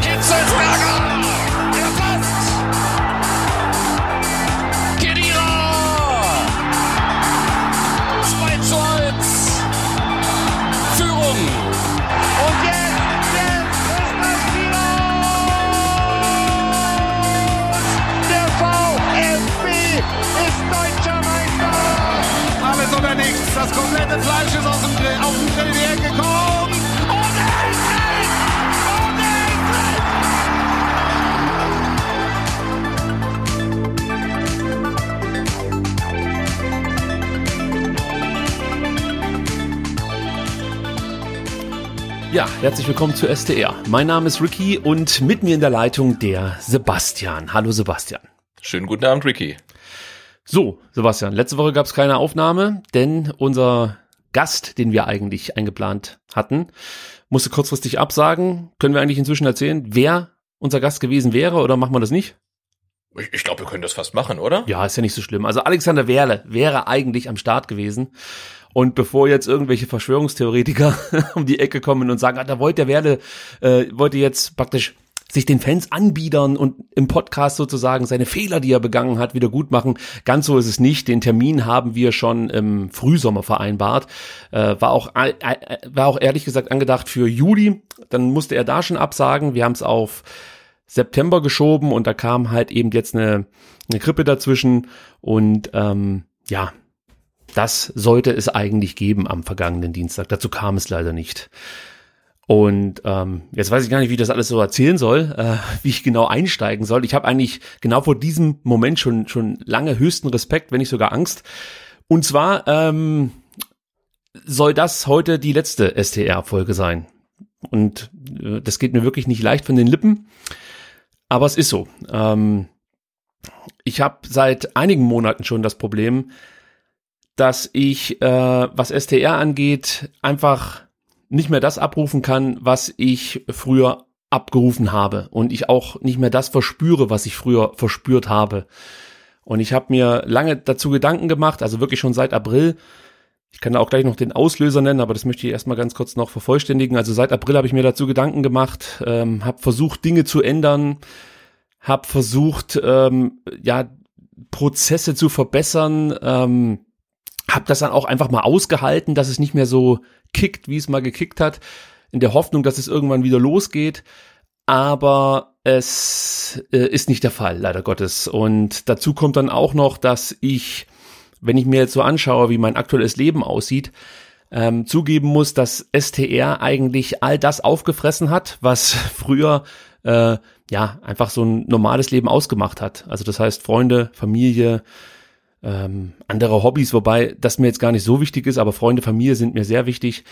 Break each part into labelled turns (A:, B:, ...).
A: Hitzelsberger! Der passt! Kedira! 2 zu 1! Führung!
B: Und jetzt, jetzt ist! Der VfB ist deutscher Meister!
C: Alles oder nichts. Das komplette Fleisch ist aus dem Grill, auf den Grill die
D: Ja, herzlich willkommen zu SDR. Mein Name ist Ricky und mit mir in der Leitung der Sebastian. Hallo Sebastian.
E: Schönen guten Abend, Ricky.
D: So, Sebastian, letzte Woche gab es keine Aufnahme, denn unser Gast, den wir eigentlich eingeplant hatten, musste kurzfristig absagen. Können wir eigentlich inzwischen erzählen, wer unser Gast gewesen wäre oder machen wir das nicht?
E: Ich, ich glaube, wir können das fast machen, oder?
D: Ja, ist ja nicht so schlimm. Also Alexander Werle wäre eigentlich am Start gewesen. Und bevor jetzt irgendwelche Verschwörungstheoretiker um die Ecke kommen und sagen, ah, da wollte der Werle, äh, wollte jetzt praktisch sich den Fans anbiedern und im Podcast sozusagen seine Fehler, die er begangen hat, wieder gut machen. Ganz so ist es nicht. Den Termin haben wir schon im Frühsommer vereinbart. Äh, war auch äh, äh, war auch ehrlich gesagt angedacht für Juli. Dann musste er da schon absagen. Wir haben es auf September geschoben und da kam halt eben jetzt eine, eine Grippe dazwischen und ähm, ja, das sollte es eigentlich geben am vergangenen Dienstag. Dazu kam es leider nicht. Und ähm, jetzt weiß ich gar nicht, wie ich das alles so erzählen soll, äh, wie ich genau einsteigen soll. Ich habe eigentlich genau vor diesem Moment schon schon lange höchsten Respekt, wenn nicht sogar Angst. Und zwar ähm, soll das heute die letzte STR-Folge sein. Und äh, das geht mir wirklich nicht leicht von den Lippen. Aber es ist so. Ähm, ich habe seit einigen Monaten schon das Problem, dass ich, äh, was STR angeht, einfach nicht mehr das abrufen kann, was ich früher abgerufen habe und ich auch nicht mehr das verspüre, was ich früher verspürt habe. Und ich habe mir lange dazu Gedanken gemacht, also wirklich schon seit April. Ich kann da auch gleich noch den Auslöser nennen, aber das möchte ich erstmal ganz kurz noch vervollständigen. Also seit April habe ich mir dazu Gedanken gemacht, ähm, habe versucht, Dinge zu ändern, habe versucht, ähm, ja, Prozesse zu verbessern, ähm, habe das dann auch einfach mal ausgehalten, dass es nicht mehr so kickt, wie es mal gekickt hat, in der Hoffnung, dass es irgendwann wieder losgeht. Aber es äh, ist nicht der Fall, leider Gottes. Und dazu kommt dann auch noch, dass ich, wenn ich mir jetzt so anschaue, wie mein aktuelles Leben aussieht, ähm, zugeben muss, dass STR eigentlich all das aufgefressen hat, was früher äh, ja einfach so ein normales Leben ausgemacht hat. Also das heißt Freunde, Familie, ähm, andere Hobbys, wobei das mir jetzt gar nicht so wichtig ist, aber Freunde, Familie sind mir sehr wichtig.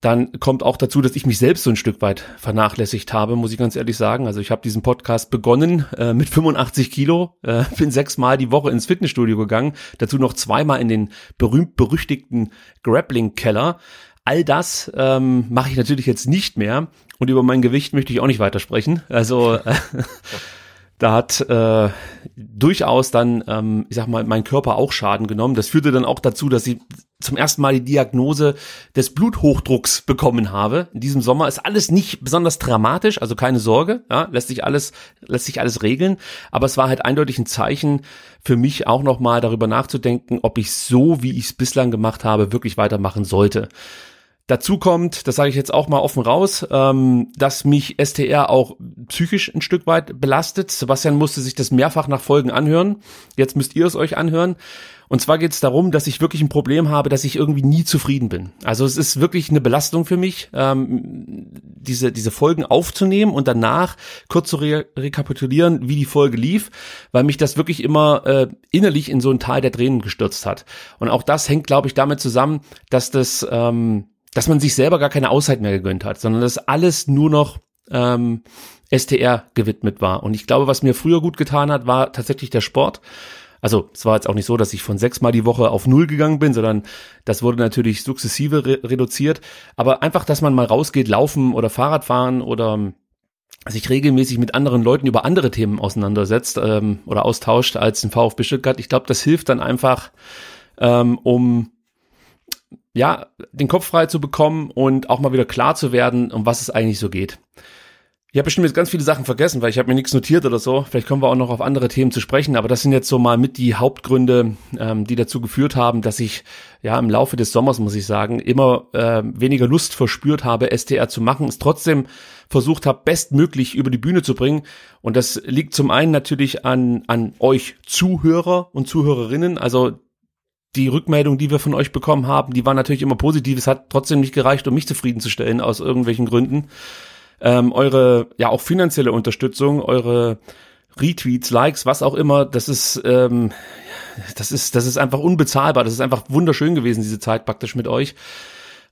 D: Dann kommt auch dazu, dass ich mich selbst so ein Stück weit vernachlässigt habe, muss ich ganz ehrlich sagen. Also ich habe diesen Podcast begonnen äh, mit 85 Kilo, äh, bin sechsmal die Woche ins Fitnessstudio gegangen, dazu noch zweimal in den berühmt-berüchtigten Grappling-Keller. All das ähm, mache ich natürlich jetzt nicht mehr und über mein Gewicht möchte ich auch nicht weitersprechen. Also äh, da hat äh, durchaus dann, ähm, ich sag mal, mein Körper auch Schaden genommen. Das führte dann auch dazu, dass ich zum ersten Mal die Diagnose des Bluthochdrucks bekommen habe. In diesem Sommer ist alles nicht besonders dramatisch, also keine Sorge, ja, lässt sich alles, lässt sich alles regeln. Aber es war halt eindeutig ein Zeichen für mich auch nochmal darüber nachzudenken, ob ich so, wie ich es bislang gemacht habe, wirklich weitermachen sollte. Dazu kommt, das sage ich jetzt auch mal offen raus, ähm, dass mich STR auch psychisch ein Stück weit belastet. Sebastian musste sich das mehrfach nach Folgen anhören. Jetzt müsst ihr es euch anhören. Und zwar geht es darum, dass ich wirklich ein Problem habe, dass ich irgendwie nie zufrieden bin. Also es ist wirklich eine Belastung für mich, ähm, diese, diese Folgen aufzunehmen und danach kurz zu re rekapitulieren, wie die Folge lief, weil mich das wirklich immer äh, innerlich in so ein Tal der Tränen gestürzt hat. Und auch das hängt, glaube ich, damit zusammen, dass das ähm, dass man sich selber gar keine Auszeit mehr gegönnt hat, sondern dass alles nur noch ähm, STR gewidmet war. Und ich glaube, was mir früher gut getan hat, war tatsächlich der Sport. Also es war jetzt auch nicht so, dass ich von sechsmal die Woche auf null gegangen bin, sondern das wurde natürlich sukzessive re reduziert. Aber einfach, dass man mal rausgeht, laufen oder Fahrrad fahren oder ähm, sich regelmäßig mit anderen Leuten über andere Themen auseinandersetzt ähm, oder austauscht als ein VfB Stuttgart. Ich glaube, das hilft dann einfach, ähm, um ja den Kopf frei zu bekommen und auch mal wieder klar zu werden, um was es eigentlich so geht. Ich habe bestimmt jetzt ganz viele Sachen vergessen, weil ich habe mir nichts notiert oder so. Vielleicht kommen wir auch noch auf andere Themen zu sprechen, aber das sind jetzt so mal mit die Hauptgründe, ähm, die dazu geführt haben, dass ich ja im Laufe des Sommers, muss ich sagen, immer äh, weniger Lust verspürt habe, STR zu machen, es trotzdem versucht habe, bestmöglich über die Bühne zu bringen. Und das liegt zum einen natürlich an, an euch Zuhörer und Zuhörerinnen, also die Rückmeldung, die wir von euch bekommen haben, die war natürlich immer positiv. Es hat trotzdem nicht gereicht, um mich zufriedenzustellen aus irgendwelchen Gründen ähm, eure ja auch finanzielle Unterstützung, eure Retweets, Likes, was auch immer, das ist, ähm, das ist, das ist einfach unbezahlbar. Das ist einfach wunderschön gewesen, diese Zeit praktisch mit euch.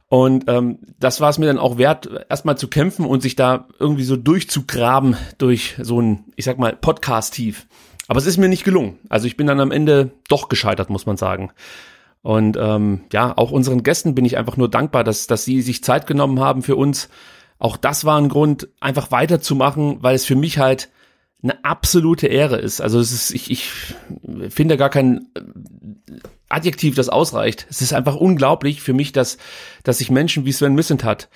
D: Und ähm, das war es mir dann auch wert, erstmal zu kämpfen und sich da irgendwie so durchzugraben durch so ein, ich sag mal, Podcast-Tief. Aber es ist mir nicht gelungen. Also ich bin dann am Ende doch gescheitert, muss man sagen. Und ähm, ja, auch unseren Gästen bin ich einfach nur dankbar, dass, dass sie sich Zeit genommen haben für uns, auch das war ein Grund, einfach weiterzumachen, weil es für mich halt eine absolute Ehre ist. Also es ist, ich, ich finde gar kein äh, Adjektiv, das ausreicht. Es ist einfach unglaublich für mich, dass, dass sich Menschen wie Sven hat,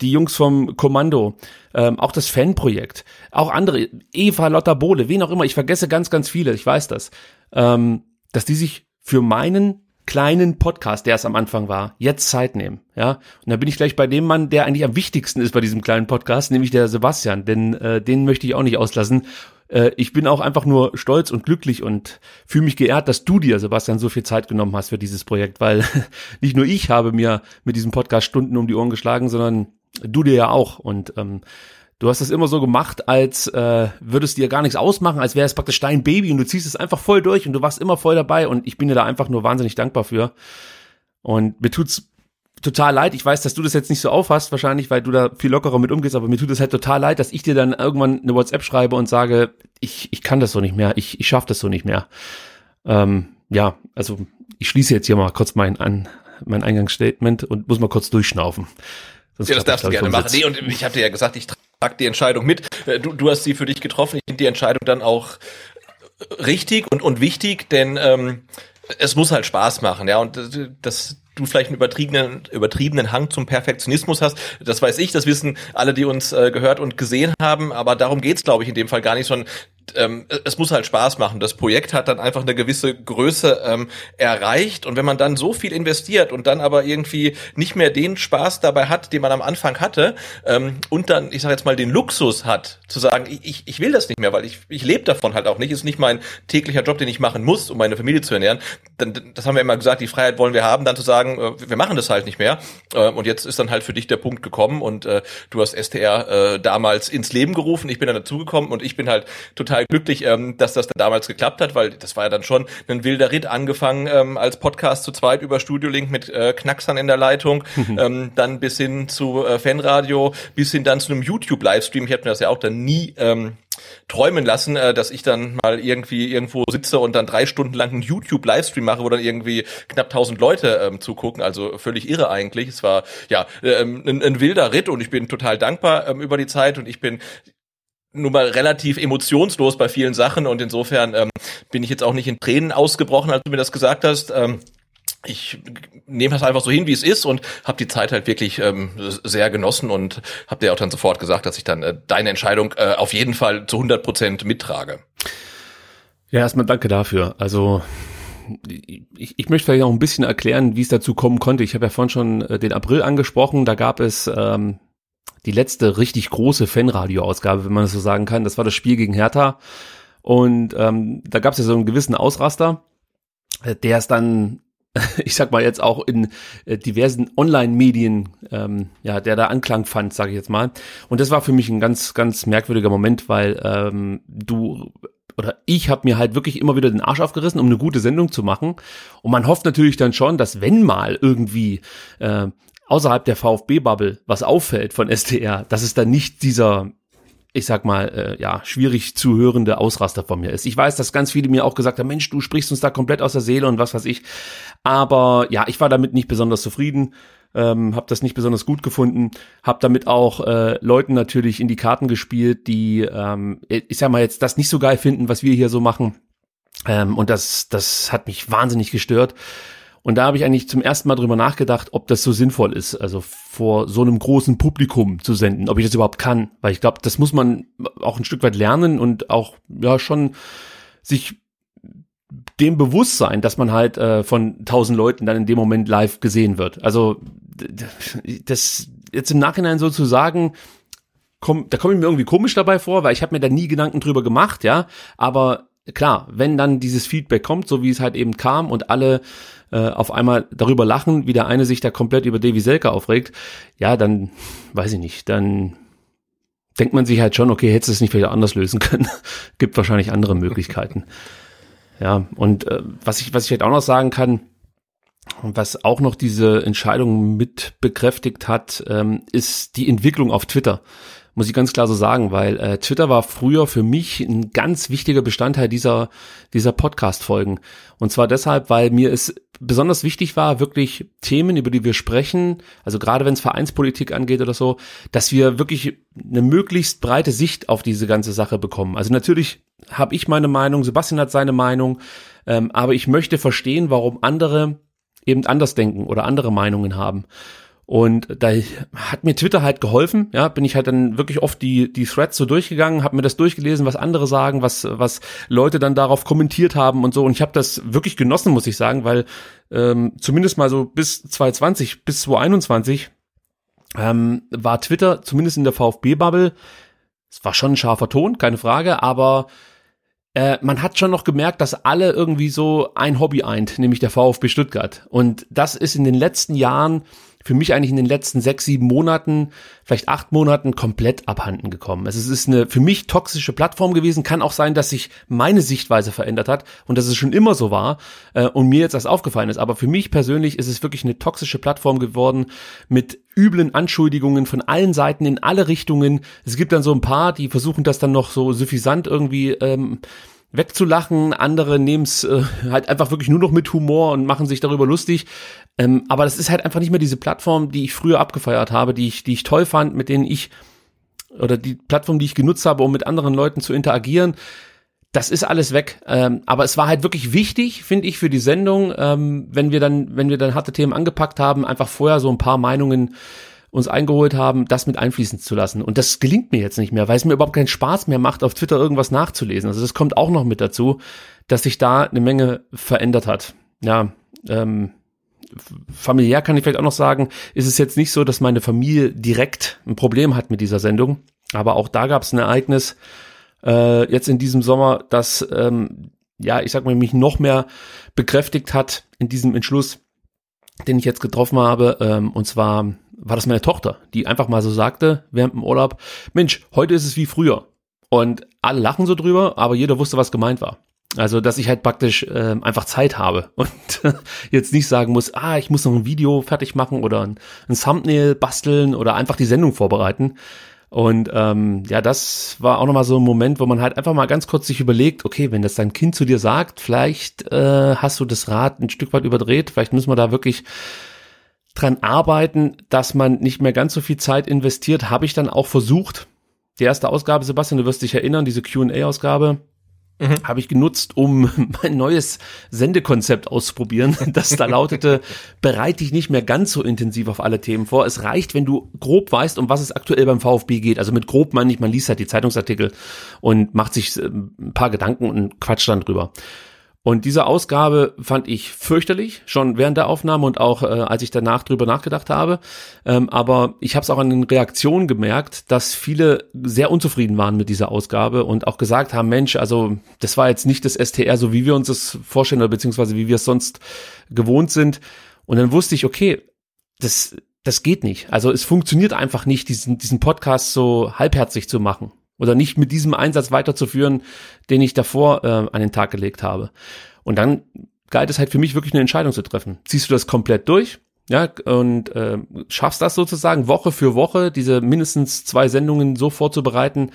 D: die Jungs vom Kommando, ähm, auch das Fanprojekt, auch andere, Eva, Lotta Bohle, wen auch immer, ich vergesse ganz, ganz viele, ich weiß das, ähm, dass die sich für meinen kleinen Podcast, der es am Anfang war, jetzt Zeit nehmen. Ja, und da bin ich gleich bei dem Mann, der eigentlich am wichtigsten ist bei diesem kleinen Podcast, nämlich der Sebastian, denn äh, den möchte ich auch nicht auslassen. Äh, ich bin auch einfach nur stolz und glücklich und fühle mich geehrt, dass du dir, Sebastian, so viel Zeit genommen hast für dieses Projekt, weil nicht nur ich habe mir mit diesem Podcast Stunden um die Ohren geschlagen, sondern du dir ja auch. Und ähm, Du hast es immer so gemacht, als äh, würdest dir gar nichts ausmachen, als wäre es praktisch dein Baby und du ziehst es einfach voll durch und du warst immer voll dabei und ich bin dir da einfach nur wahnsinnig dankbar für. Und mir tut's total leid. Ich weiß, dass du das jetzt nicht so aufhast, wahrscheinlich, weil du da viel lockerer mit umgehst, aber mir tut es halt total leid, dass ich dir dann irgendwann eine WhatsApp schreibe und sage, ich, ich kann das so nicht mehr, ich, ich schaffe das so nicht mehr. Ähm, ja, also ich schließe jetzt hier mal kurz mein, an, mein Eingangsstatement und muss mal kurz durchschnaufen.
E: Sonst ja, das darfst du gerne machen. Nee, und ich hatte ja gesagt, ich trag die Entscheidung mit. Äh, du, du hast sie für dich getroffen. Ich finde die Entscheidung dann auch richtig und, und wichtig, denn ähm, es muss halt Spaß machen, ja. Und das, du vielleicht einen übertriebenen, übertriebenen Hang zum Perfektionismus hast. Das weiß ich, das wissen alle, die uns äh, gehört und gesehen haben, aber darum geht's, glaube ich, in dem Fall gar nicht, sondern ähm, es muss halt Spaß machen. Das Projekt hat dann einfach eine gewisse Größe ähm, erreicht und wenn man dann so viel investiert und dann aber irgendwie nicht mehr den Spaß dabei hat, den man am Anfang hatte ähm, und dann, ich sage jetzt mal, den Luxus hat, zu sagen, ich, ich will das nicht mehr, weil ich, ich lebe davon halt auch nicht, ist nicht mein täglicher Job, den ich machen muss, um meine Familie zu ernähren. Dann, das haben wir immer gesagt, die Freiheit wollen wir haben, dann zu sagen, äh, wir machen das halt nicht mehr. Äh, und jetzt ist dann halt für dich der Punkt gekommen und äh, du hast STR äh, damals ins Leben gerufen, ich bin dann dazugekommen und ich bin halt total glücklich, ähm, dass das dann damals geklappt hat, weil das war ja dann schon ein wilder Ritt, angefangen ähm, als Podcast zu zweit über Studio Link mit äh, Knacksern in der Leitung, ähm, dann bis hin zu äh, Fanradio, bis hin dann zu einem YouTube-Livestream. Ich hätte mir das ja auch dann nie ähm, träumen lassen, äh, dass ich dann mal irgendwie irgendwo sitze und dann drei Stunden lang einen YouTube-Livestream mache, wo dann irgendwie knapp tausend Leute ähm, zugucken. Also völlig irre eigentlich. Es war ja ähm, ein, ein wilder Ritt und ich bin total dankbar ähm, über die Zeit und ich bin nun mal relativ emotionslos bei vielen Sachen und insofern ähm, bin ich jetzt auch nicht in Tränen ausgebrochen, als du mir das gesagt hast. Ähm, ich nehme das einfach so hin, wie es ist und habe die Zeit halt wirklich ähm, sehr genossen und habe dir auch dann sofort gesagt, dass ich dann äh, deine Entscheidung äh, auf jeden Fall zu 100 Prozent mittrage.
D: Ja, erstmal danke dafür. Also ich, ich möchte vielleicht auch ein bisschen erklären, wie es dazu kommen konnte. Ich habe ja vorhin schon äh, den April angesprochen. Da gab es ähm, die letzte richtig große Fanradio-Ausgabe, wenn man das so sagen kann. Das war das Spiel gegen Hertha. Und ähm, da gab es ja so einen gewissen Ausraster, äh, der es dann ich sag mal jetzt auch in äh, diversen Online-Medien, ähm, ja, der da Anklang fand, sage ich jetzt mal. Und das war für mich ein ganz, ganz merkwürdiger Moment, weil ähm, du oder ich habe mir halt wirklich immer wieder den Arsch aufgerissen, um eine gute Sendung zu machen. Und man hofft natürlich dann schon, dass wenn mal irgendwie äh, außerhalb der VfB-Bubble was auffällt von STR, dass es dann nicht dieser ich sag mal, äh, ja, schwierig zu hörende Ausraster von mir ist. Ich weiß, dass ganz viele mir auch gesagt haben, Mensch, du sprichst uns da komplett aus der Seele und was weiß ich. Aber ja, ich war damit nicht besonders zufrieden, ähm, habe das nicht besonders gut gefunden, habe damit auch äh, Leuten natürlich in die Karten gespielt, die, ähm, ich sag mal jetzt, das nicht so geil finden, was wir hier so machen. Ähm, und das, das hat mich wahnsinnig gestört. Und da habe ich eigentlich zum ersten Mal drüber nachgedacht, ob das so sinnvoll ist, also vor so einem großen Publikum zu senden, ob ich das überhaupt kann. Weil ich glaube, das muss man auch ein Stück weit lernen und auch ja schon sich dem bewusst sein, dass man halt äh, von tausend Leuten dann in dem Moment live gesehen wird. Also das jetzt im Nachhinein so zu sagen, komm, da komme ich mir irgendwie komisch dabei vor, weil ich habe mir da nie Gedanken drüber gemacht, ja. Aber klar, wenn dann dieses Feedback kommt, so wie es halt eben kam und alle äh, auf einmal darüber lachen, wie der eine sich da komplett über Davy Selke aufregt, ja, dann weiß ich nicht, dann denkt man sich halt schon, okay, hättest du es nicht vielleicht anders lösen können. Gibt wahrscheinlich andere Möglichkeiten. Ja, und äh, was ich was ich halt auch noch sagen kann, was auch noch diese Entscheidung mit bekräftigt hat, ähm, ist die Entwicklung auf Twitter muss ich ganz klar so sagen, weil äh, Twitter war früher für mich ein ganz wichtiger Bestandteil dieser, dieser Podcast-Folgen. Und zwar deshalb, weil mir es besonders wichtig war, wirklich Themen, über die wir sprechen, also gerade wenn es Vereinspolitik angeht oder so, dass wir wirklich eine möglichst breite Sicht auf diese ganze Sache bekommen. Also natürlich habe ich meine Meinung, Sebastian hat seine Meinung, ähm, aber ich möchte verstehen, warum andere eben anders denken oder andere Meinungen haben. Und da hat mir Twitter halt geholfen, ja, bin ich halt dann wirklich oft die, die Threads so durchgegangen, habe mir das durchgelesen, was andere sagen, was, was Leute dann darauf kommentiert haben und so. Und ich habe das wirklich genossen, muss ich sagen, weil ähm, zumindest mal so bis 2020, bis 2021 ähm, war Twitter, zumindest in der VfB-Bubble, es war schon ein scharfer Ton, keine Frage, aber äh, man hat schon noch gemerkt, dass alle irgendwie so ein Hobby eint, nämlich der VfB Stuttgart. Und das ist in den letzten Jahren für mich eigentlich in den letzten sechs, sieben Monaten, vielleicht acht Monaten komplett abhanden gekommen. Es ist eine für mich toxische Plattform gewesen. Kann auch sein, dass sich meine Sichtweise verändert hat und dass es schon immer so war äh, und mir jetzt das aufgefallen ist. Aber für mich persönlich ist es wirklich eine toxische Plattform geworden mit üblen Anschuldigungen von allen Seiten in alle Richtungen. Es gibt dann so ein paar, die versuchen das dann noch so suffisant irgendwie ähm, wegzulachen, andere nehmen es äh, halt einfach wirklich nur noch mit Humor und machen sich darüber lustig. Ähm, aber das ist halt einfach nicht mehr diese Plattform, die ich früher abgefeiert habe, die ich, die ich toll fand, mit denen ich oder die Plattform, die ich genutzt habe, um mit anderen Leuten zu interagieren. Das ist alles weg. Ähm, aber es war halt wirklich wichtig, finde ich, für die Sendung, ähm, wenn wir dann, wenn wir dann harte Themen angepackt haben, einfach vorher so ein paar Meinungen uns eingeholt haben, das mit einfließen zu lassen. Und das gelingt mir jetzt nicht mehr, weil es mir überhaupt keinen Spaß mehr macht, auf Twitter irgendwas nachzulesen. Also das kommt auch noch mit dazu, dass sich da eine Menge verändert hat. Ja, ähm, familiär kann ich vielleicht auch noch sagen, ist es jetzt nicht so, dass meine Familie direkt ein Problem hat mit dieser Sendung. Aber auch da gab es ein Ereignis äh, jetzt in diesem Sommer, das ähm, ja, ich sag mal, mich noch mehr bekräftigt hat in diesem Entschluss, den ich jetzt getroffen habe. Ähm, und zwar war das meine Tochter, die einfach mal so sagte während dem Urlaub, Mensch, heute ist es wie früher. Und alle lachen so drüber, aber jeder wusste, was gemeint war. Also, dass ich halt praktisch äh, einfach Zeit habe und jetzt nicht sagen muss, ah, ich muss noch ein Video fertig machen oder ein, ein Thumbnail basteln oder einfach die Sendung vorbereiten. Und ähm, ja, das war auch nochmal so ein Moment, wo man halt einfach mal ganz kurz sich überlegt, okay, wenn das dein Kind zu dir sagt, vielleicht äh, hast du das Rad ein Stück weit überdreht, vielleicht müssen wir da wirklich dran arbeiten, dass man nicht mehr ganz so viel Zeit investiert, habe ich dann auch versucht. Die erste Ausgabe, Sebastian, du wirst dich erinnern, diese Q&A-Ausgabe, mhm. habe ich genutzt, um mein neues Sendekonzept auszuprobieren. Das da lautete, bereite dich nicht mehr ganz so intensiv auf alle Themen vor. Es reicht, wenn du grob weißt, um was es aktuell beim VfB geht. Also mit grob meine ich, man liest halt die Zeitungsartikel und macht sich äh, ein paar Gedanken und quatscht dann drüber. Und diese Ausgabe fand ich fürchterlich, schon während der Aufnahme und auch äh, als ich danach drüber nachgedacht habe. Ähm, aber ich habe es auch an den Reaktionen gemerkt, dass viele sehr unzufrieden waren mit dieser Ausgabe und auch gesagt haben, Mensch, also das war jetzt nicht das STR, so wie wir uns das vorstellen oder beziehungsweise wie wir es sonst gewohnt sind. Und dann wusste ich, okay, das, das geht nicht. Also es funktioniert einfach nicht, diesen, diesen Podcast so halbherzig zu machen oder nicht mit diesem Einsatz weiterzuführen, den ich davor äh, an den Tag gelegt habe. Und dann galt es halt für mich wirklich eine Entscheidung zu treffen. Ziehst du das komplett durch? ja, und äh, schaffst das sozusagen Woche für Woche, diese mindestens zwei Sendungen so vorzubereiten,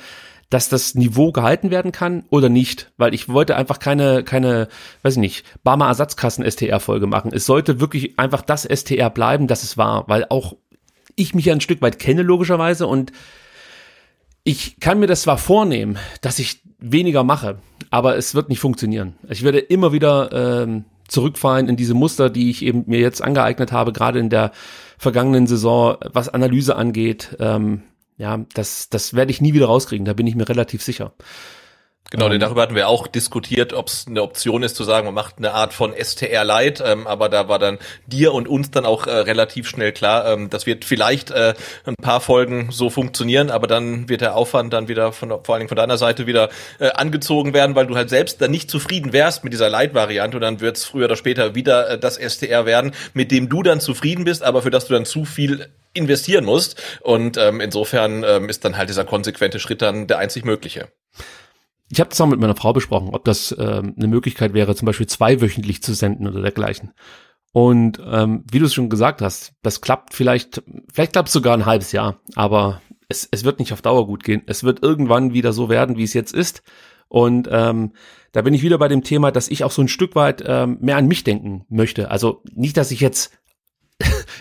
D: dass das Niveau gehalten werden kann oder nicht, weil ich wollte einfach keine, keine, weiß ich nicht, Barmer Ersatzkassen STR Folge machen. Es sollte wirklich einfach das STR bleiben, das es war, weil auch ich mich ja ein Stück weit kenne logischerweise und ich kann mir das zwar vornehmen, dass ich weniger mache, aber es wird nicht funktionieren. Ich werde immer wieder ähm, zurückfallen in diese Muster, die ich eben mir jetzt angeeignet habe, gerade in der vergangenen Saison, was Analyse angeht. Ähm, ja, das, das werde ich nie wieder rauskriegen, da bin ich mir relativ sicher.
E: Genau, denn ähm. darüber hatten wir auch diskutiert, ob es eine Option ist zu sagen, man macht eine Art von STR Light, ähm, aber da war dann dir und uns dann auch äh, relativ schnell klar, ähm, das wird vielleicht äh, ein paar Folgen so funktionieren, aber dann wird der Aufwand dann wieder von vor allen Dingen von deiner Seite wieder äh, angezogen werden, weil du halt selbst dann nicht zufrieden wärst mit dieser Light-Variante und dann wird es früher oder später wieder äh, das STR werden, mit dem du dann zufrieden bist, aber für das du dann zu viel investieren musst und ähm, insofern ähm, ist dann halt dieser konsequente Schritt dann der einzig mögliche.
D: Ich habe das auch mit meiner Frau besprochen, ob das ähm, eine Möglichkeit wäre, zum Beispiel zweiwöchentlich zu senden oder dergleichen. Und ähm, wie du es schon gesagt hast, das klappt vielleicht, vielleicht klappt es sogar ein halbes Jahr, aber es, es wird nicht auf Dauer gut gehen. Es wird irgendwann wieder so werden, wie es jetzt ist. Und ähm, da bin ich wieder bei dem Thema, dass ich auch so ein Stück weit ähm, mehr an mich denken möchte. Also nicht, dass ich jetzt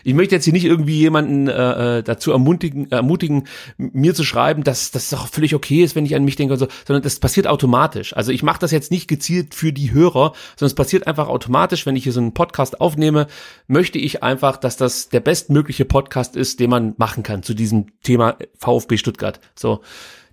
D: ich möchte jetzt hier nicht irgendwie jemanden äh, äh, dazu ermutigen, ermutigen, mir zu schreiben, dass das doch völlig okay ist, wenn ich an mich denke und so, sondern das passiert automatisch. Also ich mache das jetzt nicht gezielt für die Hörer, sondern es passiert einfach automatisch, wenn ich hier so einen Podcast aufnehme, möchte ich einfach, dass das der bestmögliche Podcast ist, den man machen kann zu diesem Thema VfB Stuttgart. So.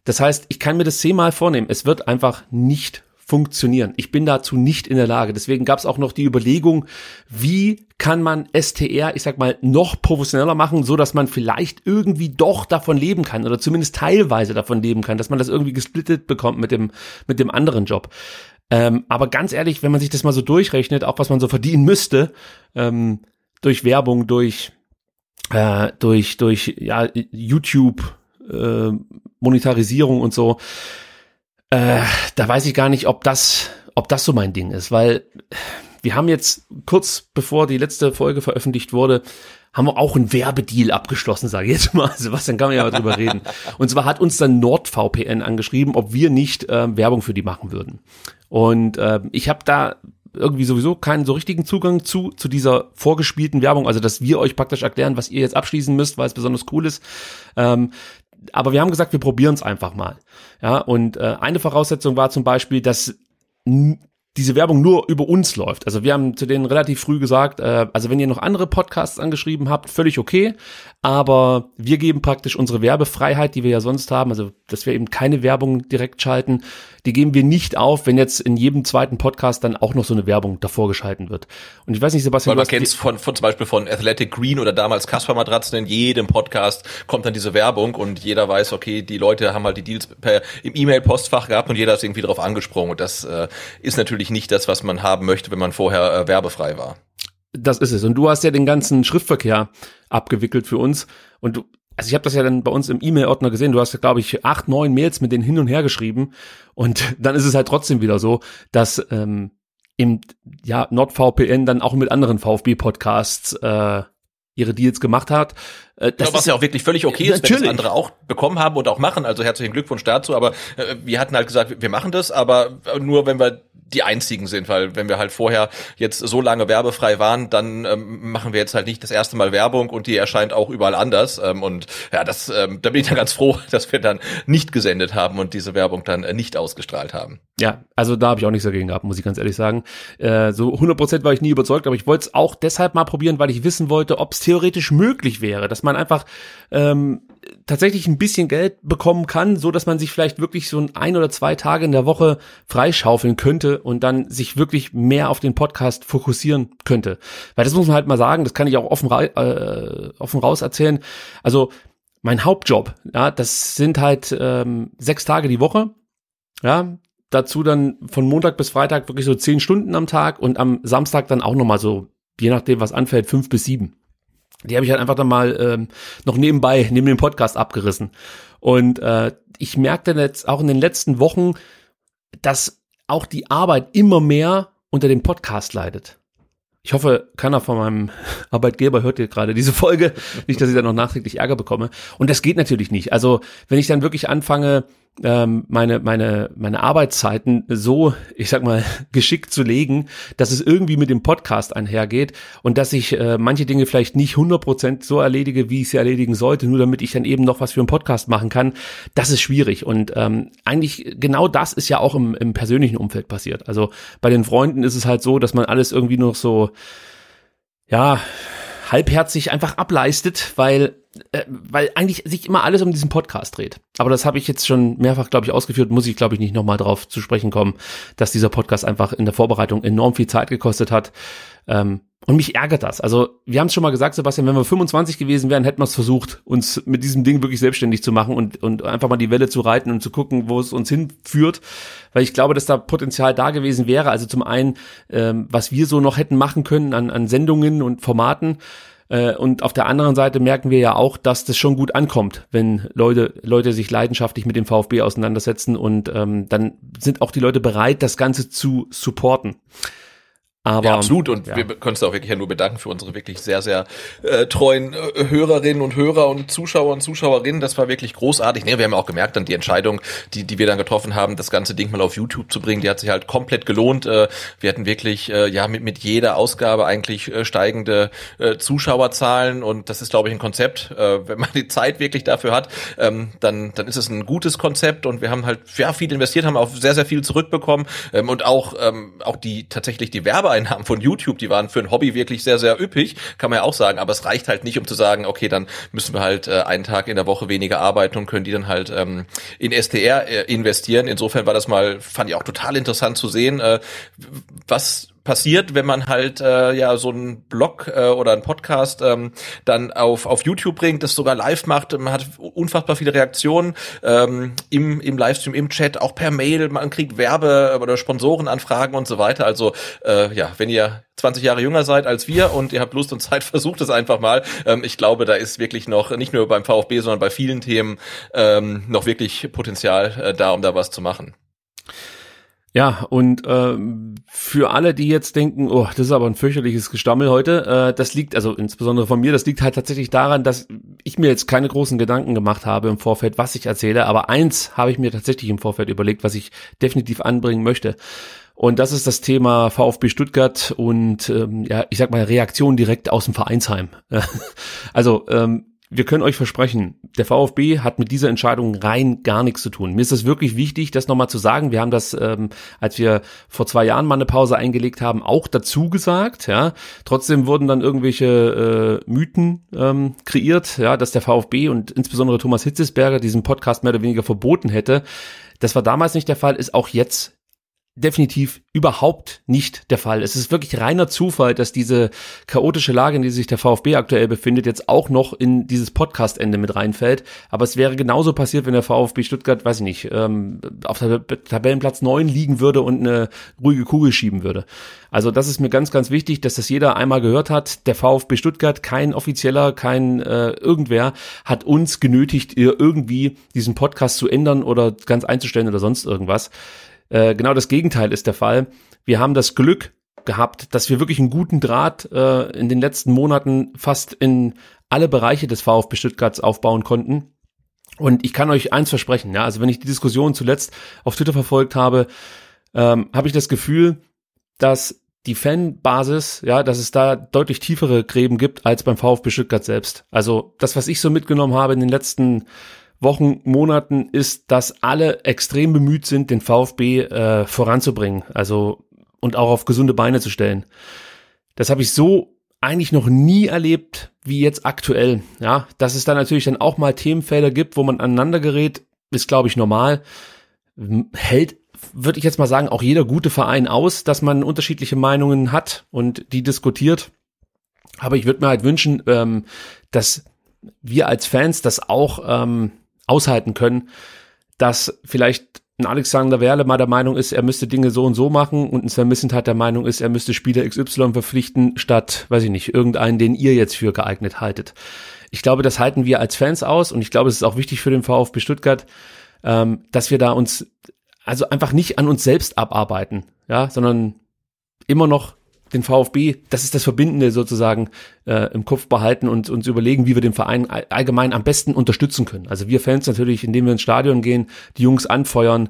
D: Das heißt, ich kann mir das zehnmal vornehmen. Es wird einfach nicht funktionieren. Ich bin dazu nicht in der Lage. Deswegen gab es auch noch die Überlegung, wie kann man STR, ich sag mal, noch professioneller machen, so dass man vielleicht irgendwie doch davon leben kann oder zumindest teilweise davon leben kann, dass man das irgendwie gesplittet bekommt mit dem mit dem anderen Job. Ähm, aber ganz ehrlich, wenn man sich das mal so durchrechnet, auch was man so verdienen müsste ähm, durch Werbung, durch äh, durch durch ja YouTube äh, Monetarisierung und so, äh, da weiß ich gar nicht, ob das, ob das so mein Ding ist, weil wir haben jetzt kurz bevor die letzte Folge veröffentlicht wurde, haben wir auch einen Werbedeal abgeschlossen, sage ich jetzt mal. Sebastian kann man ja mal drüber reden. Und zwar hat uns dann NordVPN angeschrieben, ob wir nicht äh, Werbung für die machen würden. Und äh, ich habe da irgendwie sowieso keinen so richtigen Zugang zu, zu dieser vorgespielten Werbung, also dass wir euch praktisch erklären, was ihr jetzt abschließen müsst, weil es besonders cool ist. Ähm, aber wir haben gesagt, wir probieren es einfach mal. Ja, und äh, eine Voraussetzung war zum Beispiel, dass diese Werbung nur über uns läuft. Also wir haben zu denen relativ früh gesagt, äh, also wenn ihr noch andere Podcasts angeschrieben habt, völlig okay, aber wir geben praktisch unsere Werbefreiheit, die wir ja sonst haben, also dass wir eben keine Werbung direkt schalten, die geben wir nicht auf, wenn jetzt in jedem zweiten Podcast dann auch noch so eine Werbung davor geschalten wird. Und ich weiß nicht, Sebastian,
E: Weil man kennt von, von zum Beispiel von Athletic Green oder damals Casper Matratzen, in jedem Podcast kommt dann diese Werbung und jeder weiß, okay, die Leute haben halt die Deals per, im E-Mail-Postfach gehabt und jeder ist irgendwie drauf angesprungen. Und das äh, ist natürlich nicht das, was man haben möchte, wenn man vorher äh, werbefrei war.
D: Das ist es. Und du hast ja den ganzen Schriftverkehr abgewickelt für uns. Und du, also ich habe das ja dann bei uns im E-Mail-Ordner gesehen, du hast ja, glaube ich, acht, neun Mails mit denen hin und her geschrieben und dann ist es halt trotzdem wieder so, dass ähm, im ja, NordVPN dann auch mit anderen VfB-Podcasts äh, ihre Deals gemacht hat.
E: Äh, das ja, was ja auch wirklich völlig okay ist, wenn das andere auch bekommen haben und auch machen. Also herzlichen Glückwunsch dazu. Aber äh, wir hatten halt gesagt, wir machen das, aber nur wenn wir die einzigen sind, weil wenn wir halt vorher jetzt so lange werbefrei waren, dann ähm, machen wir jetzt halt nicht das erste Mal Werbung und die erscheint auch überall anders. Ähm, und ja, das, ähm, da bin ich dann ganz froh, dass wir dann nicht gesendet haben und diese Werbung dann äh, nicht ausgestrahlt haben.
D: Ja, also da habe ich auch nichts dagegen gehabt, muss ich ganz ehrlich sagen. Äh, so 100% war ich nie überzeugt, aber ich wollte es auch deshalb mal probieren, weil ich wissen wollte, ob es theoretisch möglich wäre, dass man einfach ähm, tatsächlich ein bisschen Geld bekommen kann, so dass man sich vielleicht wirklich so ein oder zwei Tage in der Woche freischaufeln könnte und dann sich wirklich mehr auf den Podcast fokussieren könnte. Weil das muss man halt mal sagen, das kann ich auch offen, äh, offen raus erzählen. Also mein Hauptjob, ja, das sind halt ähm, sechs Tage die Woche. Ja, dazu dann von Montag bis Freitag wirklich so zehn Stunden am Tag und am Samstag dann auch nochmal so, je nachdem was anfällt, fünf bis sieben. Die habe ich halt einfach dann mal ähm, noch nebenbei, neben dem Podcast abgerissen. Und äh, ich merkte jetzt auch in den letzten Wochen, dass auch die Arbeit immer mehr unter dem Podcast leidet. Ich hoffe, keiner von meinem Arbeitgeber hört hier gerade diese Folge. Nicht, dass ich da noch nachträglich Ärger bekomme. Und das geht natürlich nicht. Also, wenn ich dann wirklich anfange, ähm, meine, meine, meine Arbeitszeiten so, ich sag mal, geschickt zu legen, dass es irgendwie mit dem Podcast einhergeht und dass ich äh, manche Dinge vielleicht nicht 100% so erledige, wie ich sie erledigen sollte, nur damit ich dann eben noch was für einen Podcast machen kann, das ist schwierig. Und ähm, eigentlich genau das ist ja auch im, im persönlichen Umfeld passiert. Also bei den Freunden ist es halt so, dass man alles irgendwie noch so, ja, halbherzig einfach ableistet, weil äh, weil eigentlich sich immer alles um diesen Podcast dreht. Aber das habe ich jetzt schon mehrfach, glaube ich, ausgeführt, muss ich, glaube ich, nicht nochmal drauf zu sprechen kommen, dass dieser Podcast einfach in der Vorbereitung enorm viel Zeit gekostet hat. Ähm, und mich ärgert das. Also, wir haben es schon mal gesagt, Sebastian, wenn wir 25 gewesen wären, hätten wir es versucht, uns mit diesem Ding wirklich selbstständig zu machen und, und einfach mal die Welle zu reiten und zu gucken, wo es uns hinführt. Weil ich glaube, dass da Potenzial da gewesen wäre. Also zum einen, ähm, was wir so noch hätten machen können an, an Sendungen und Formaten. Äh, und auf der anderen Seite merken wir ja auch, dass das schon gut ankommt, wenn Leute, Leute sich leidenschaftlich mit dem VfB auseinandersetzen und ähm, dann sind auch die Leute bereit, das Ganze zu supporten.
E: Aber, ja, absolut. Und ja. wir können uns auch wirklich ja nur bedanken für unsere wirklich sehr, sehr äh, treuen äh, Hörerinnen und Hörer und Zuschauer und Zuschauerinnen. Das war wirklich großartig. Nee, wir haben auch gemerkt, dann die Entscheidung, die, die wir dann getroffen haben, das ganze Ding mal auf YouTube zu bringen, die hat sich halt komplett gelohnt. Äh, wir hatten wirklich äh, ja mit, mit jeder Ausgabe eigentlich äh, steigende äh, Zuschauerzahlen und das ist, glaube ich, ein Konzept. Äh, wenn man die Zeit wirklich dafür hat, ähm, dann, dann ist es ein gutes Konzept und wir haben halt ja viel investiert, haben auch sehr, sehr viel zurückbekommen ähm, und auch, ähm, auch die tatsächlich die Werbe Werbeeinnahmen von YouTube, die waren für ein Hobby wirklich sehr, sehr üppig, kann man ja auch sagen. Aber es reicht halt nicht, um zu sagen, okay, dann müssen wir halt äh, einen Tag in der Woche weniger arbeiten und können die dann halt ähm, in STR äh, investieren. Insofern war das mal, fand ich auch total interessant zu sehen, äh, was passiert, wenn man halt äh, ja so einen Blog äh, oder einen Podcast ähm, dann auf auf YouTube bringt, das sogar live macht, man hat unfassbar viele Reaktionen ähm, im im Livestream, im Chat, auch per Mail, man kriegt Werbe oder Sponsorenanfragen und so weiter. Also äh, ja, wenn ihr 20 Jahre jünger seid als wir und ihr habt Lust und Zeit, versucht es einfach mal. Ähm, ich glaube, da ist wirklich noch nicht nur beim VfB, sondern bei vielen Themen ähm, noch wirklich Potenzial äh, da, um da was zu machen.
D: Ja, und äh, für alle, die jetzt denken, oh, das ist aber ein fürchterliches Gestammel heute, äh, das liegt, also insbesondere von mir, das liegt halt tatsächlich daran, dass ich mir jetzt keine großen Gedanken gemacht habe im Vorfeld, was ich erzähle, aber eins habe ich mir tatsächlich im Vorfeld überlegt, was ich definitiv anbringen möchte. Und das ist das Thema VfB Stuttgart und ähm, ja, ich sag mal Reaktion direkt aus dem Vereinsheim. also ähm, wir können euch versprechen, der VfB hat mit dieser Entscheidung rein gar nichts zu tun. Mir ist es wirklich wichtig, das nochmal zu sagen. Wir haben das, ähm, als wir vor zwei Jahren mal eine Pause eingelegt haben, auch dazu gesagt. Ja, trotzdem wurden dann irgendwelche äh, Mythen ähm, kreiert, ja, dass der VfB und insbesondere Thomas Hitzesberger diesen Podcast mehr oder weniger verboten hätte. Das war damals nicht der Fall, ist auch jetzt definitiv überhaupt nicht der Fall. Es ist wirklich reiner Zufall, dass diese chaotische Lage, in der sich der VfB aktuell befindet, jetzt auch noch in dieses Podcast-Ende mit reinfällt. Aber es wäre genauso passiert, wenn der VfB Stuttgart, weiß ich nicht, ähm, auf Tabellenplatz neun liegen würde und eine ruhige Kugel schieben würde. Also das ist mir ganz, ganz wichtig, dass das jeder einmal gehört hat. Der VfB Stuttgart, kein offizieller, kein äh, irgendwer, hat uns genötigt, irgendwie diesen Podcast zu ändern oder ganz einzustellen oder sonst irgendwas. Äh, genau das Gegenteil ist der Fall. Wir haben das Glück gehabt, dass wir wirklich einen guten Draht äh, in den letzten Monaten fast in alle Bereiche des VfB Stuttgarts aufbauen konnten. Und ich kann euch eins versprechen, ja, also wenn ich die Diskussion zuletzt auf Twitter verfolgt habe, ähm, habe ich das Gefühl, dass die Fanbasis, ja, dass es da deutlich tiefere Gräben gibt als beim VfB Stuttgart selbst. Also das, was ich so mitgenommen habe in den letzten Wochen, Monaten ist, dass alle extrem bemüht sind, den VfB äh, voranzubringen, also und auch auf gesunde Beine zu stellen. Das habe ich so eigentlich noch nie erlebt wie jetzt aktuell. Ja, dass es da natürlich dann auch mal Themenfelder gibt, wo man aneinander gerät, ist glaube ich normal. Hält, würde ich jetzt mal sagen, auch jeder gute Verein aus, dass man unterschiedliche Meinungen hat und die diskutiert. Aber ich würde mir halt wünschen, ähm, dass wir als Fans das auch ähm, aushalten können, dass vielleicht ein Alexander Werle mal der Meinung ist, er müsste Dinge so und so machen und ein Sven Missentat der Meinung ist, er müsste Spieler XY verpflichten, statt, weiß ich nicht, irgendeinen, den ihr jetzt für geeignet haltet. Ich glaube, das halten wir als Fans aus und ich glaube, es ist auch wichtig für den VfB Stuttgart, ähm, dass wir da uns also einfach nicht an uns selbst abarbeiten, ja, sondern immer noch den VfB, das ist das Verbindende sozusagen äh, im Kopf behalten und uns überlegen, wie wir den Verein allgemein am besten unterstützen können. Also wir Fans natürlich, indem wir ins Stadion gehen, die Jungs anfeuern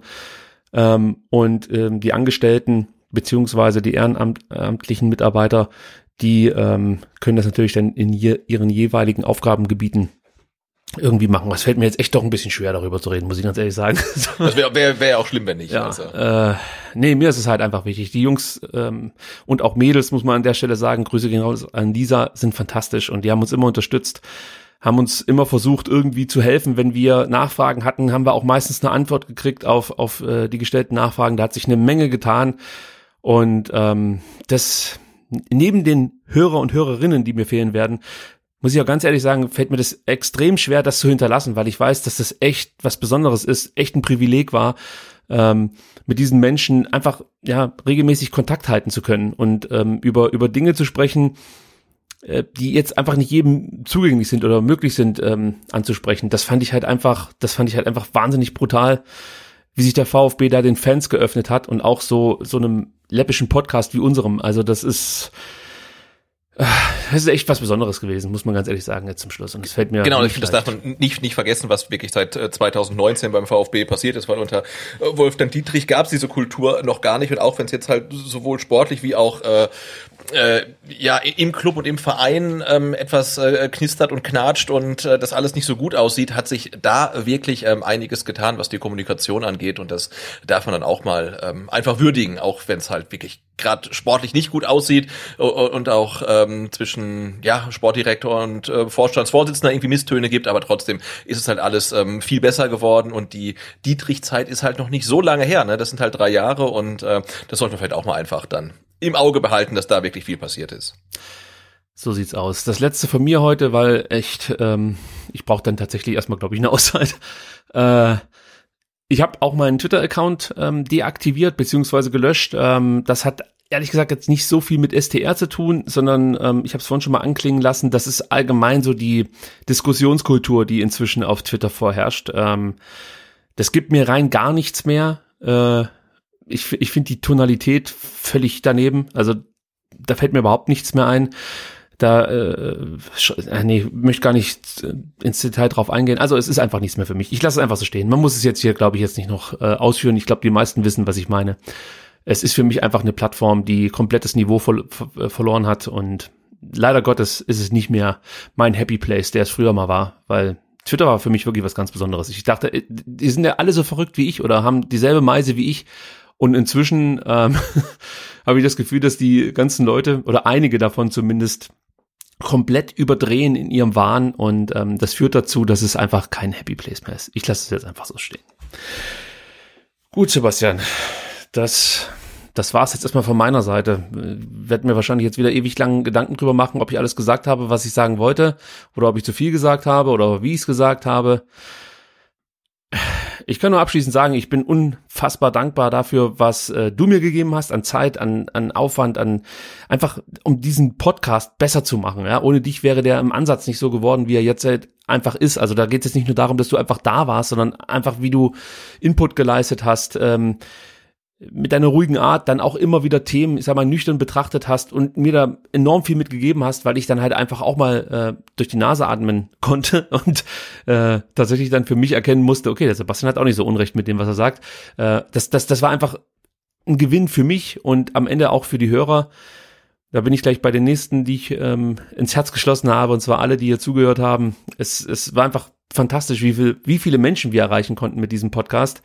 D: ähm, und ähm, die Angestellten beziehungsweise die ehrenamtlichen Mitarbeiter, die ähm, können das natürlich dann in je, ihren jeweiligen Aufgabengebieten irgendwie machen. Das fällt mir jetzt echt doch ein bisschen schwer, darüber zu reden, muss ich ganz ehrlich sagen.
E: Das wäre wär, wär auch schlimm, wenn nicht.
D: Ja, also. äh, nee, mir ist es halt einfach wichtig. Die Jungs ähm, und auch Mädels, muss man an der Stelle sagen, Grüße gehen raus an Lisa, sind fantastisch und die haben uns immer unterstützt, haben uns immer versucht, irgendwie zu helfen. Wenn wir Nachfragen hatten, haben wir auch meistens eine Antwort gekriegt auf, auf äh, die gestellten Nachfragen. Da hat sich eine Menge getan. Und ähm, das neben den Hörer und Hörerinnen, die mir fehlen werden, muss ich auch ganz ehrlich sagen, fällt mir das extrem schwer, das zu hinterlassen, weil ich weiß, dass das echt was Besonderes ist, echt ein Privileg war, ähm, mit diesen Menschen einfach ja regelmäßig Kontakt halten zu können und ähm, über über Dinge zu sprechen, äh, die jetzt einfach nicht jedem zugänglich sind oder möglich sind ähm, anzusprechen. Das fand ich halt einfach, das fand ich halt einfach wahnsinnig brutal, wie sich der VfB da den Fans geöffnet hat und auch so so einem läppischen Podcast wie unserem. Also das ist das ist echt was Besonderes gewesen, muss man ganz ehrlich sagen, jetzt zum Schluss. Und es fällt mir.
E: Genau, ich finde, das darf man nicht, nicht vergessen, was wirklich seit 2019 äh, beim VfB passiert ist, weil unter äh, Wolfgang Dietrich gab es diese Kultur noch gar nicht. Und auch wenn es jetzt halt sowohl sportlich wie auch äh, äh, ja im Club und im Verein ähm, etwas äh, knistert und knatscht und äh, das alles nicht so gut aussieht, hat sich da wirklich ähm, einiges getan, was die Kommunikation angeht. Und das darf man dann auch mal ähm, einfach würdigen, auch wenn es halt wirklich gerade sportlich nicht gut aussieht und auch ähm, zwischen ja Sportdirektor und äh, Vorstandsvorsitzender irgendwie Misstöne gibt, aber trotzdem ist es halt alles ähm, viel besser geworden und die Dietrich-Zeit ist halt noch nicht so lange her, ne? Das sind halt drei Jahre und äh, das sollte man vielleicht auch mal einfach dann im Auge behalten, dass da wirklich viel passiert ist.
D: So sieht's aus. Das letzte von mir heute, weil echt, ähm, ich brauche dann tatsächlich erstmal, glaube ich, eine Auszeit. Äh, ich habe auch meinen Twitter-Account ähm, deaktiviert beziehungsweise gelöscht. Ähm, das hat ehrlich gesagt jetzt nicht so viel mit STR zu tun, sondern ähm, ich habe es vorhin schon mal anklingen lassen. Das ist allgemein so die Diskussionskultur, die inzwischen auf Twitter vorherrscht. Ähm, das gibt mir rein gar nichts mehr. Äh, ich ich finde die Tonalität völlig daneben. Also da fällt mir überhaupt nichts mehr ein. Da, äh, äh, nee, möchte gar nicht äh, ins Detail drauf eingehen. Also es ist einfach nichts mehr für mich. Ich lasse es einfach so stehen. Man muss es jetzt hier, glaube ich, jetzt nicht noch äh, ausführen. Ich glaube, die meisten wissen, was ich meine. Es ist für mich einfach eine Plattform, die komplettes Niveau ver ver verloren hat und leider Gottes ist es nicht mehr mein Happy Place, der es früher mal war, weil Twitter war für mich wirklich was ganz Besonderes. Ich dachte, äh, die sind ja alle so verrückt wie ich oder haben dieselbe Meise wie ich und inzwischen ähm, habe ich das Gefühl, dass die ganzen Leute oder einige davon zumindest komplett überdrehen in ihrem Wahn und ähm, das führt dazu, dass es einfach kein Happy Place mehr ist. Ich lasse es jetzt einfach so stehen. Gut, Sebastian, das das war's jetzt erstmal von meiner Seite. Werd mir wahrscheinlich jetzt wieder ewig lang Gedanken drüber machen, ob ich alles gesagt habe, was ich sagen wollte, oder ob ich zu viel gesagt habe oder wie ich es gesagt habe ich kann nur abschließend sagen, ich bin unfassbar dankbar dafür, was äh, du mir gegeben hast an Zeit, an, an Aufwand, an einfach, um diesen Podcast besser zu machen. Ja, ohne dich wäre der im Ansatz nicht so geworden, wie er jetzt halt einfach ist. Also da geht es jetzt nicht nur darum, dass du einfach da warst, sondern einfach, wie du Input geleistet hast. Ähm, mit deiner ruhigen Art dann auch immer wieder Themen, ich sag mal, nüchtern betrachtet hast und mir da enorm viel mitgegeben hast, weil ich dann halt einfach auch mal äh, durch die Nase atmen konnte und äh, tatsächlich dann für mich erkennen musste, okay, der Sebastian hat auch nicht so Unrecht mit dem, was er sagt. Äh, das, das, das war einfach ein Gewinn für mich und am Ende auch für die Hörer. Da bin ich gleich bei den nächsten, die ich ähm, ins Herz geschlossen habe, und zwar alle, die hier zugehört haben. Es, es war einfach fantastisch, wie, viel, wie viele Menschen wir erreichen konnten mit diesem Podcast.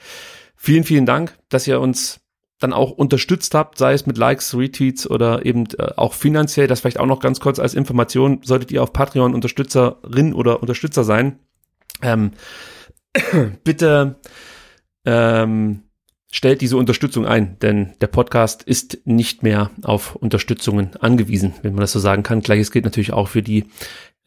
D: Vielen, vielen Dank, dass ihr uns dann auch unterstützt habt, sei es mit Likes, Retweets oder eben äh, auch finanziell, das vielleicht auch noch ganz kurz als Information, solltet ihr auf Patreon Unterstützerin oder Unterstützer sein, ähm, bitte ähm, stellt diese Unterstützung ein, denn der Podcast ist nicht mehr auf Unterstützungen angewiesen, wenn man das so sagen kann. Gleiches gilt natürlich auch für die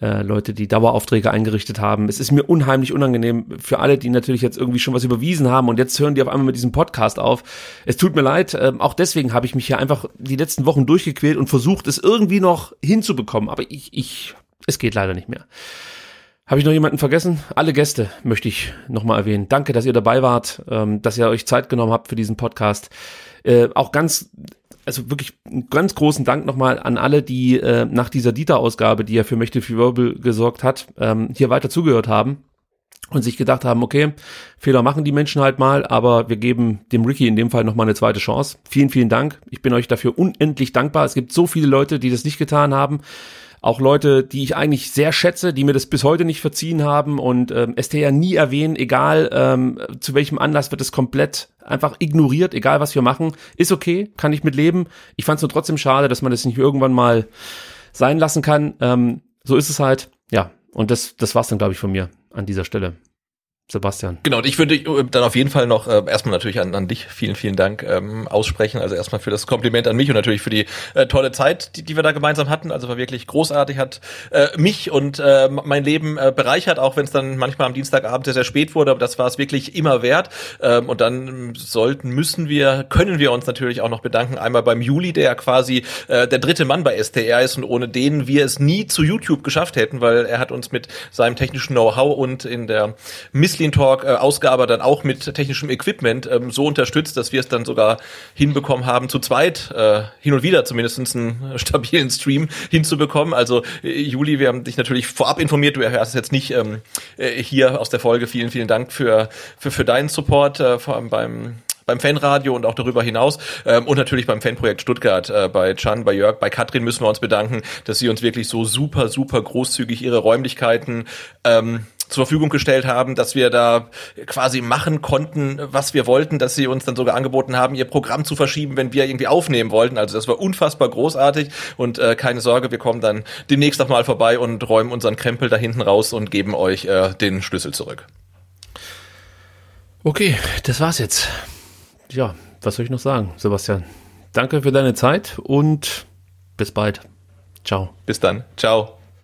D: äh, Leute, die Daueraufträge eingerichtet haben. Es ist mir unheimlich unangenehm für alle, die natürlich jetzt irgendwie schon was überwiesen haben und jetzt hören die auf einmal mit diesem Podcast auf. Es tut mir leid, äh, auch deswegen habe ich mich hier einfach die letzten Wochen durchgequält und versucht, es irgendwie noch hinzubekommen. Aber ich, ich, es geht leider nicht mehr. Habe ich noch jemanden vergessen? Alle Gäste möchte ich nochmal erwähnen. Danke, dass ihr dabei wart, ähm, dass ihr euch Zeit genommen habt für diesen Podcast. Äh, auch ganz also wirklich einen ganz großen Dank nochmal an alle, die äh, nach dieser Dieter-Ausgabe, die ja für Mächte für Wirbel gesorgt hat, ähm, hier weiter zugehört haben und sich gedacht haben, okay, Fehler machen die Menschen halt mal, aber wir geben dem Ricky in dem Fall nochmal eine zweite Chance. Vielen, vielen Dank. Ich bin euch dafür unendlich dankbar. Es gibt so viele Leute, die das nicht getan haben. Auch Leute, die ich eigentlich sehr schätze, die mir das bis heute nicht verziehen haben und ähm, STR nie erwähnen, egal ähm, zu welchem Anlass wird es komplett einfach ignoriert, egal was wir machen. Ist okay, kann ich mit leben. Ich fand es nur trotzdem schade, dass man das nicht irgendwann mal sein lassen kann. Ähm, so ist es halt. Ja, und das, das war's dann, glaube ich, von mir an dieser Stelle. Sebastian.
E: Genau, und ich würde äh, dann auf jeden Fall noch äh, erstmal natürlich an, an dich vielen, vielen Dank ähm, aussprechen. Also erstmal für das Kompliment an mich und natürlich für die äh, tolle Zeit, die, die wir da gemeinsam hatten. Also war wirklich großartig, hat äh, mich und äh, mein Leben äh, bereichert, auch wenn es dann manchmal am Dienstagabend sehr, sehr spät wurde, aber das war es wirklich immer wert. Ähm, und dann sollten, müssen wir, können wir uns natürlich auch noch bedanken. Einmal beim Juli, der ja quasi äh, der dritte Mann bei STR ist und ohne den wir es nie zu YouTube geschafft hätten, weil er hat uns mit seinem technischen Know-how und in der Miss Wrestling Talk äh, Ausgabe dann auch mit technischem Equipment ähm, so unterstützt, dass wir es dann sogar hinbekommen haben, zu zweit äh, hin und wieder zumindest einen stabilen Stream hinzubekommen. Also äh, Juli, wir haben dich natürlich vorab informiert, du erhörst es jetzt nicht ähm, äh, hier aus der Folge. Vielen, vielen Dank für, für, für deinen Support, äh, vor allem beim beim Fanradio und auch darüber hinaus ähm, und natürlich beim Fanprojekt Stuttgart, äh, bei Chan, bei Jörg, bei Katrin müssen wir uns bedanken, dass sie uns wirklich so super, super großzügig ihre Räumlichkeiten ähm, zur Verfügung gestellt haben, dass wir da quasi machen konnten, was wir wollten, dass sie uns dann sogar angeboten haben, ihr Programm zu verschieben, wenn wir irgendwie aufnehmen wollten. Also das war unfassbar großartig und äh, keine Sorge, wir kommen dann demnächst noch mal vorbei und räumen unseren Krempel da hinten raus und geben euch äh, den Schlüssel zurück.
D: Okay, das war's jetzt. Ja, was soll ich noch sagen, Sebastian? Danke für deine Zeit und bis bald. Ciao.
E: Bis dann. Ciao.